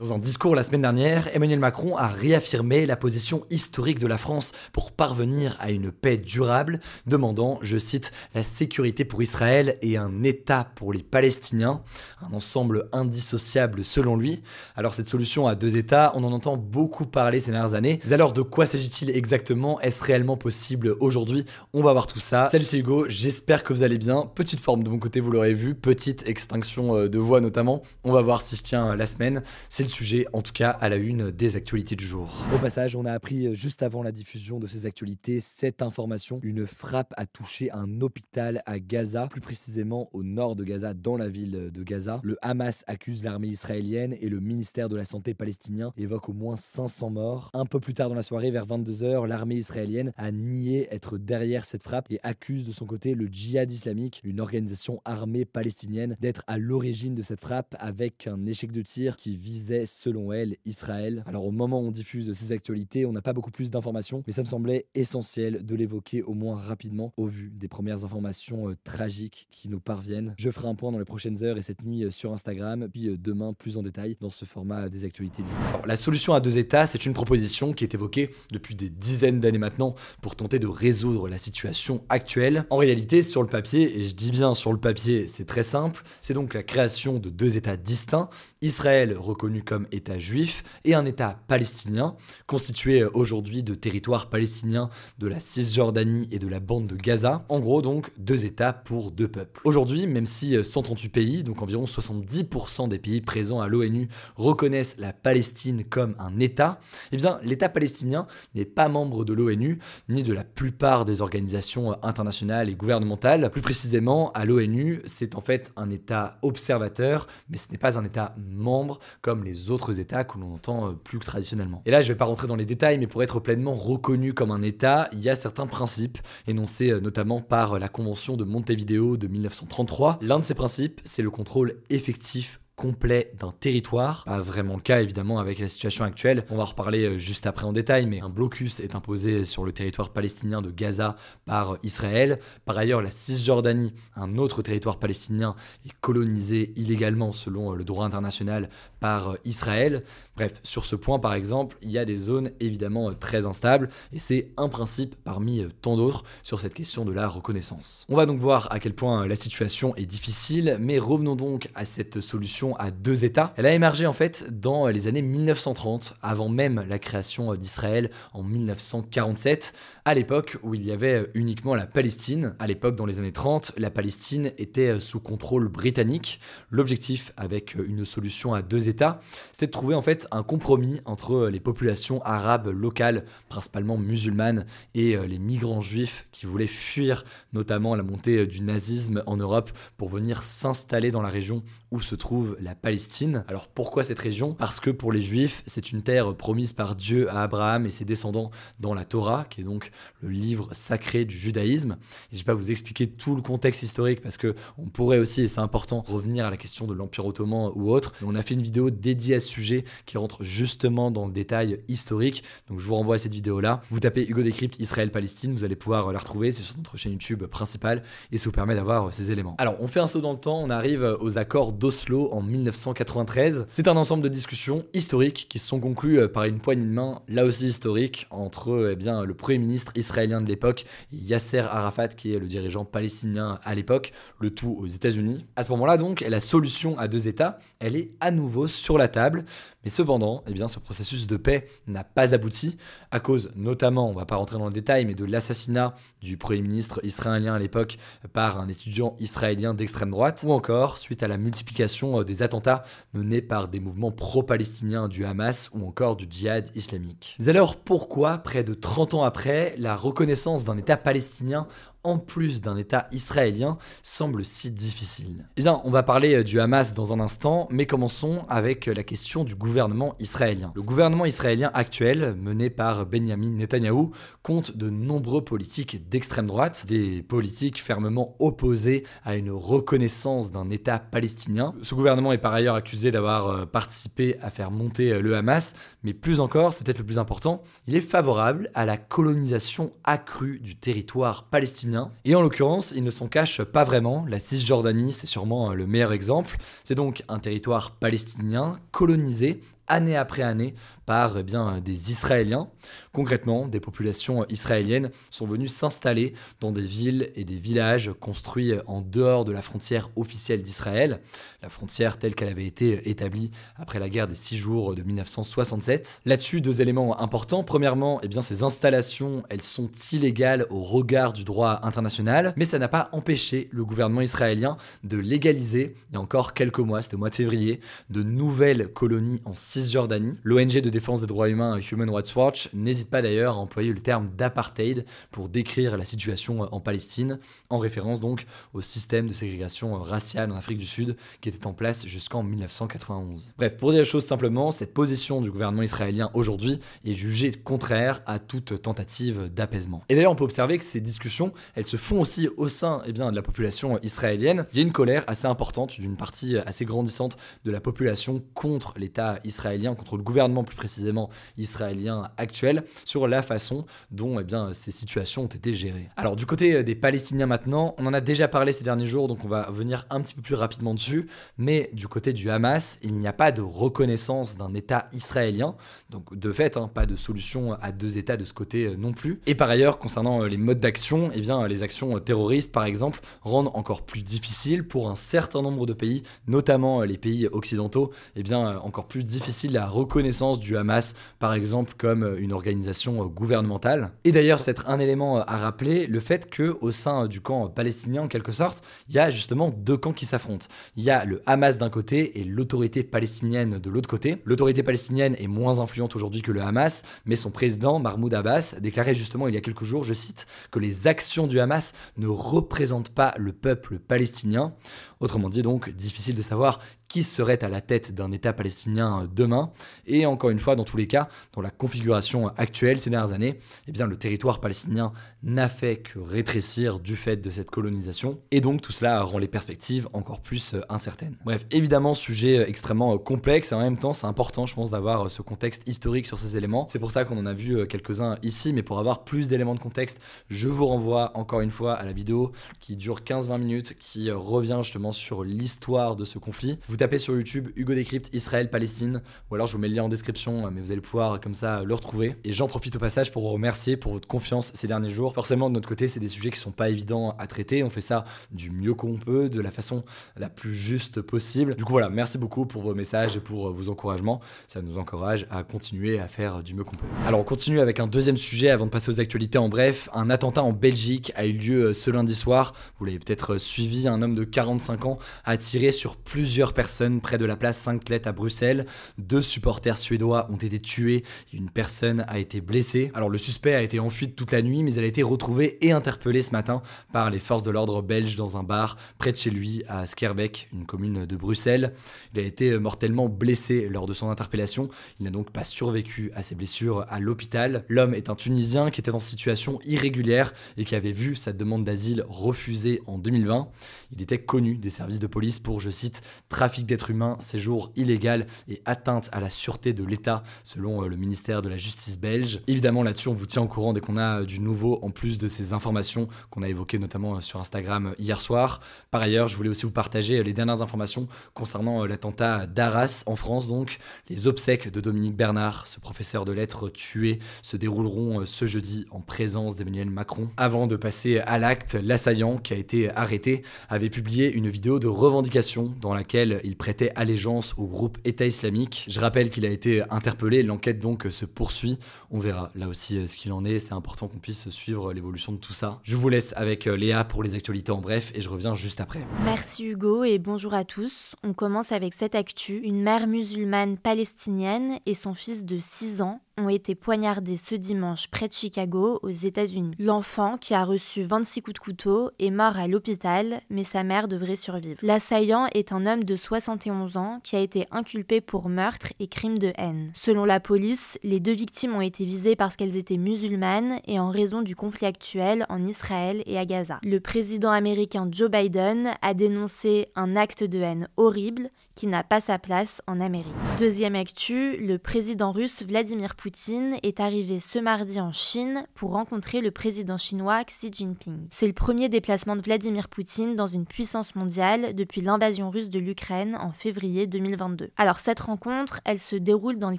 Dans un discours la semaine dernière, Emmanuel Macron a réaffirmé la position historique de la France pour parvenir à une paix durable, demandant, je cite, la sécurité pour Israël et un État pour les Palestiniens, un ensemble indissociable selon lui. Alors cette solution à deux États, on en entend beaucoup parler ces dernières années. Mais alors de quoi s'agit-il exactement? Est-ce réellement possible aujourd'hui? On va voir tout ça. Salut c'est Hugo, j'espère que vous allez bien. Petite forme de mon côté, vous l'aurez vu, petite extinction euh, de voix notamment. On va voir si je tiens la semaine. C'est sujet, en tout cas à la une des actualités du jour. Au passage, on a appris euh, juste avant la diffusion de ces actualités cette information. Une frappe a touché un hôpital à Gaza, plus précisément au nord de Gaza, dans la ville de Gaza. Le Hamas accuse l'armée israélienne et le ministère de la Santé palestinien évoque au moins 500 morts. Un peu plus tard dans la soirée, vers 22h, l'armée israélienne a nié être derrière cette frappe et accuse de son côté le djihad islamique, une organisation armée palestinienne, d'être à l'origine de cette frappe avec un échec de tir qui visait selon elle, Israël. Alors au moment où on diffuse ces actualités, on n'a pas beaucoup plus d'informations, mais ça me semblait essentiel de l'évoquer au moins rapidement au vu des premières informations euh, tragiques qui nous parviennent. Je ferai un point dans les prochaines heures et cette nuit euh, sur Instagram, puis euh, demain plus en détail dans ce format des actualités la solution à deux États, c'est une proposition qui est évoquée depuis des dizaines d'années maintenant pour tenter de résoudre la situation actuelle. En réalité, sur le papier, et je dis bien sur le papier, c'est très simple, c'est donc la création de deux États distincts, Israël reconnu comme État juif et un État palestinien, constitué aujourd'hui de territoires palestiniens de la Cisjordanie et de la bande de Gaza. En gros, donc, deux États pour deux peuples. Aujourd'hui, même si 138 pays, donc environ 70% des pays présents à l'ONU, reconnaissent la Palestine comme un État, eh bien, l'État palestinien n'est pas membre de l'ONU, ni de la plupart des organisations internationales et gouvernementales. Plus précisément, à l'ONU, c'est en fait un État observateur, mais ce n'est pas un État membre comme les autres États que l'on entend euh, plus traditionnellement. Et là, je ne vais pas rentrer dans les détails, mais pour être pleinement reconnu comme un État, il y a certains principes énoncés euh, notamment par la Convention de Montevideo de 1933. L'un de ces principes, c'est le contrôle effectif complet d'un territoire. Pas vraiment le cas évidemment avec la situation actuelle. On va en reparler euh, juste après en détail, mais un blocus est imposé sur le territoire palestinien de Gaza par Israël. Par ailleurs, la Cisjordanie, un autre territoire palestinien, est colonisé illégalement selon le droit international par Israël. Bref, sur ce point par exemple, il y a des zones évidemment très instables et c'est un principe parmi tant d'autres sur cette question de la reconnaissance. On va donc voir à quel point la situation est difficile, mais revenons donc à cette solution à deux États. Elle a émergé en fait dans les années 1930, avant même la création d'Israël en 1947, à l'époque où il y avait uniquement la Palestine. À l'époque, dans les années 30, la Palestine était sous contrôle britannique. L'objectif avec une solution à deux États, c'était de trouver en fait un compromis entre les populations arabes locales, principalement musulmanes, et les migrants juifs qui voulaient fuir notamment la montée du nazisme en Europe pour venir s'installer dans la région où se trouve la Palestine. Alors pourquoi cette région? Parce que pour les Juifs, c'est une terre promise par Dieu à Abraham et ses descendants dans la Torah, qui est donc le livre sacré du judaïsme. je ne vais pas vous expliquer tout le contexte historique parce que on pourrait aussi, et c'est important, revenir à la question de l'Empire ottoman ou autre. on a fait une vidéo dédiée à ce sujet qui rentre justement dans le détail historique. Donc je vous renvoie à cette vidéo-là. Vous tapez Hugo Décrypte Israël-Palestine, vous allez pouvoir la retrouver. C'est sur notre chaîne YouTube principale et ça vous permet d'avoir ces éléments. Alors on fait un saut dans le temps, on arrive aux accords d'Oslo 1993. C'est un ensemble de discussions historiques qui se sont conclues euh, par une poignée de main, là aussi historique, entre euh, eh le premier ministre israélien de l'époque, Yasser Arafat, qui est le dirigeant palestinien à l'époque, le tout aux États-Unis. À ce moment-là, donc, la solution à deux États, elle est à nouveau sur la table, mais cependant, eh bien, ce processus de paix n'a pas abouti, à cause notamment, on va pas rentrer dans le détail, mais de l'assassinat du premier ministre israélien à l'époque par un étudiant israélien d'extrême droite, ou encore suite à la multiplication euh, des attentats menés par des mouvements pro-palestiniens du Hamas ou encore du djihad islamique. Mais alors pourquoi, près de 30 ans après, la reconnaissance d'un État palestinien en plus d'un État israélien semble si difficile? Eh bien, on va parler euh, du Hamas dans un instant, mais commençons avec euh, la question du gouvernement Le gouvernement israélien actuel, mené par Benjamin Netanyahou, compte de nombreux politiques d'extrême droite, des politiques fermement opposés à une reconnaissance d'un État palestinien. Ce gouvernement est par ailleurs accusé d'avoir euh, participé à faire monter le Hamas, mais plus encore, c'est peut-être le plus important, il est favorable à la colonisation accrue du territoire palestinien et en l'occurrence, il ne s'en cache pas vraiment. La Cisjordanie, c'est sûrement le meilleur exemple. C'est donc un territoire palestinien colonisé année après année par eh bien, des Israéliens. Concrètement, des populations israéliennes sont venues s'installer dans des villes et des villages construits en dehors de la frontière officielle d'Israël, la frontière telle qu'elle avait été établie après la guerre des six jours de 1967. Là-dessus, deux éléments importants. Premièrement, eh bien, ces installations, elles sont illégales au regard du droit international, mais ça n'a pas empêché le gouvernement israélien de légaliser, il y a encore quelques mois, c'était au mois de février, de nouvelles colonies en Cisjordanie. L'ONG de défense des droits humains Human Rights Watch n'hésite pas d'ailleurs à employer le terme d'apartheid pour décrire la situation en Palestine, en référence donc au système de ségrégation raciale en Afrique du Sud qui était en place jusqu'en 1991. Bref, pour dire les choses simplement, cette position du gouvernement israélien aujourd'hui est jugée contraire à toute tentative d'apaisement. Et d'ailleurs, on peut observer que ces discussions, elles se font aussi au sein eh bien, de la population israélienne. Il y a une colère assez importante d'une partie assez grandissante de la population contre l'État israélien, contre le gouvernement plus précisément israélien actuel, sur la façon dont eh bien, ces situations ont été gérées. Alors du côté des Palestiniens maintenant, on en a déjà parlé ces derniers jours, donc on va venir un petit peu plus rapidement dessus, mais du côté du Hamas, il n'y a pas de reconnaissance d'un État israélien, donc de fait, hein, pas de solution à deux États de ce côté euh, non plus. Et par ailleurs, concernant euh, les modes d'action, eh bien, les actions euh, terroristes, par exemple, rendent encore plus difficile pour un certain nombre de pays, notamment les pays occidentaux, eh bien, encore plus difficile la reconnaissance du Hamas, par exemple, comme une organisation gouvernementale. Et d'ailleurs, peut-être un élément à rappeler, le fait que au sein du camp palestinien, en quelque sorte, il y a justement deux camps qui s'affrontent. Il y a le Hamas d'un côté et l'autorité palestinienne de l'autre côté. L'autorité palestinienne est moins influente aujourd'hui que le Hamas, mais son président, Mahmoud Abbas, déclarait justement il y a quelques jours, je cite, que les actions du Hamas ne représentent pas le peuple palestinien. Autrement dit donc, difficile de savoir qui serait à la tête d'un État palestinien demain. Et encore une fois, dans tous les cas, dans la configuration actuelle ces dernières années, eh bien, le territoire palestinien n'a fait que rétrécir du fait de cette colonisation. Et donc tout cela rend les perspectives encore plus euh, incertaines. Bref, évidemment, sujet euh, extrêmement euh, complexe et en même temps, c'est important, je pense, d'avoir ce contexte historique sur ces éléments. C'est pour ça qu'on en a vu quelques-uns ici, mais pour avoir plus d'éléments de contexte, je vous renvoie encore une fois à la vidéo qui dure 15-20 minutes, qui revient justement sur l'histoire de ce conflit. Vous tapez sur YouTube Hugo Décrypte Israël-Palestine, ou alors je vous mets le lien en description, mais vous allez pouvoir comme ça le retrouver. Et j'en profite au passage pour vous remercier pour votre confiance ces derniers jours. Forcément, de notre côté, c'est des sujets qui sont pas évidents à traiter. On fait ça du mieux qu'on peut, de la façon la plus juste possible. Du coup, voilà, merci beaucoup pour vos messages et pour vos encouragements. Ça nous encourage à continuer à faire du mieux qu'on peut. Alors, on continue avec un deuxième sujet avant de passer aux actualités en bref. Un attentat en Belgique a eu lieu ce lundi soir. Vous l'avez peut-être suivi. Un homme de 45 a tiré sur plusieurs personnes près de la place Saint-Clet à Bruxelles. Deux supporters suédois ont été tués, une personne a été blessée. Alors le suspect a été en fuite toute la nuit, mais il a été retrouvé et interpellé ce matin par les forces de l'ordre belges dans un bar près de chez lui à Skerbeck, une commune de Bruxelles. Il a été mortellement blessé lors de son interpellation. Il n'a donc pas survécu à ses blessures à l'hôpital. L'homme est un Tunisien qui était en situation irrégulière et qui avait vu sa demande d'asile refusée en 2020. Il était connu des services de police pour, je cite, trafic d'êtres humains, séjour illégal et atteinte à la sûreté de l'État, selon euh, le ministère de la Justice belge. Évidemment, là-dessus, on vous tient au courant dès qu'on a euh, du nouveau, en plus de ces informations qu'on a évoquées notamment euh, sur Instagram hier soir. Par ailleurs, je voulais aussi vous partager les dernières informations concernant l'attentat d'Arras en France. Donc, les obsèques de Dominique Bernard, ce professeur de lettres tué, se dérouleront ce jeudi en présence d'Emmanuel Macron. Avant de passer à l'acte, l'assaillant qui a été arrêté avait publié une vidéo de revendication dans laquelle il prêtait allégeance au groupe État islamique. Je rappelle qu'il a été interpellé, l'enquête donc se poursuit. On verra là aussi euh, ce qu'il en est, c'est important qu'on puisse suivre l'évolution de tout ça. Je vous laisse avec euh, Léa pour les actualités en bref et je reviens juste après. Merci Hugo et bonjour à tous. On commence avec cette actu. Une mère musulmane palestinienne et son fils de 6 ans ont été poignardés ce dimanche près de Chicago, aux États-Unis. L'enfant, qui a reçu 26 coups de couteau, est mort à l'hôpital, mais sa mère devrait survivre. L'assaillant est un homme de 71 ans qui a été inculpé pour meurtre et crime de haine. Selon la police, les deux victimes ont été visées parce qu'elles étaient musulmanes et en raison du conflit actuel en Israël et à Gaza. Le président américain Joe Biden a dénoncé un acte de haine horrible qui n'a pas sa place en Amérique. Deuxième actu, le président russe Vladimir Poutine est arrivé ce mardi en Chine pour rencontrer le président chinois Xi Jinping. C'est le premier déplacement de Vladimir Poutine dans une puissance mondiale depuis l'invasion russe de l'Ukraine en février 2022. Alors cette rencontre, elle se déroule dans le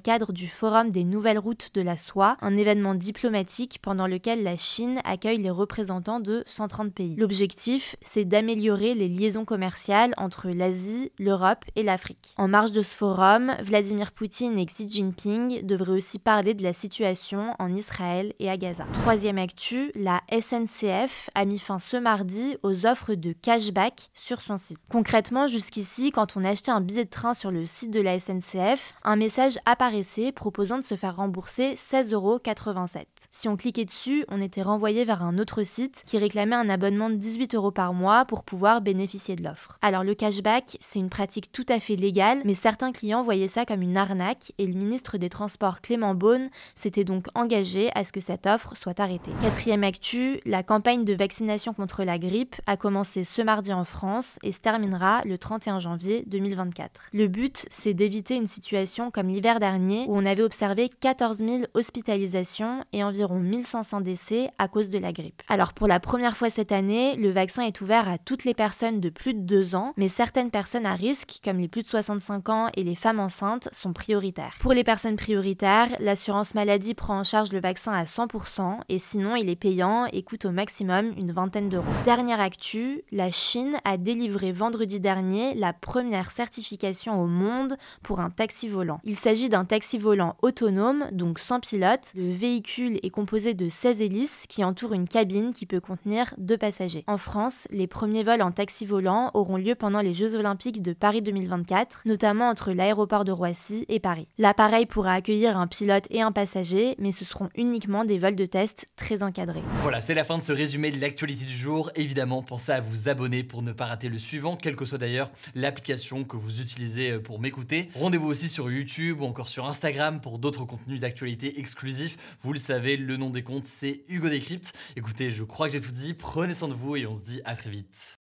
cadre du Forum des nouvelles routes de la soie, un événement diplomatique pendant lequel la Chine accueille les représentants de 130 pays. L'objectif, c'est d'améliorer les liaisons commerciales entre l'Asie, l'Europe et la en marge de ce forum, Vladimir Poutine et Xi Jinping devraient aussi parler de la situation en Israël et à Gaza. Troisième actu, la SNCF a mis fin ce mardi aux offres de cashback sur son site. Concrètement, jusqu'ici, quand on achetait un billet de train sur le site de la SNCF, un message apparaissait proposant de se faire rembourser 16,87 euros. Si on cliquait dessus, on était renvoyé vers un autre site qui réclamait un abonnement de 18 euros par mois pour pouvoir bénéficier de l'offre. Alors le cashback, c'est une pratique tout fait légal, mais certains clients voyaient ça comme une arnaque et le ministre des Transports Clément Beaune s'était donc engagé à ce que cette offre soit arrêtée. Quatrième actu, la campagne de vaccination contre la grippe a commencé ce mardi en France et se terminera le 31 janvier 2024. Le but, c'est d'éviter une situation comme l'hiver dernier où on avait observé 14 000 hospitalisations et environ 1500 décès à cause de la grippe. Alors pour la première fois cette année, le vaccin est ouvert à toutes les personnes de plus de 2 ans, mais certaines personnes à risque, comme les plus de 65 ans et les femmes enceintes sont prioritaires. Pour les personnes prioritaires, l'assurance maladie prend en charge le vaccin à 100% et sinon il est payant et coûte au maximum une vingtaine d'euros. Dernière actu, la Chine a délivré vendredi dernier la première certification au monde pour un taxi volant. Il s'agit d'un taxi volant autonome, donc sans pilote. Le véhicule est composé de 16 hélices qui entourent une cabine qui peut contenir deux passagers. En France, les premiers vols en taxi volant auront lieu pendant les Jeux Olympiques de Paris 2024 notamment entre l'aéroport de Roissy et Paris. L'appareil pourra accueillir un pilote et un passager, mais ce seront uniquement des vols de test très encadrés. Voilà, c'est la fin de ce résumé de l'actualité du jour. Évidemment, pensez à vous abonner pour ne pas rater le suivant, quelle que soit d'ailleurs l'application que vous utilisez pour m'écouter. Rendez-vous aussi sur YouTube ou encore sur Instagram pour d'autres contenus d'actualité exclusifs. Vous le savez, le nom des comptes, c'est Hugo Décrypte. Écoutez, je crois que j'ai tout dit. Prenez soin de vous et on se dit à très vite.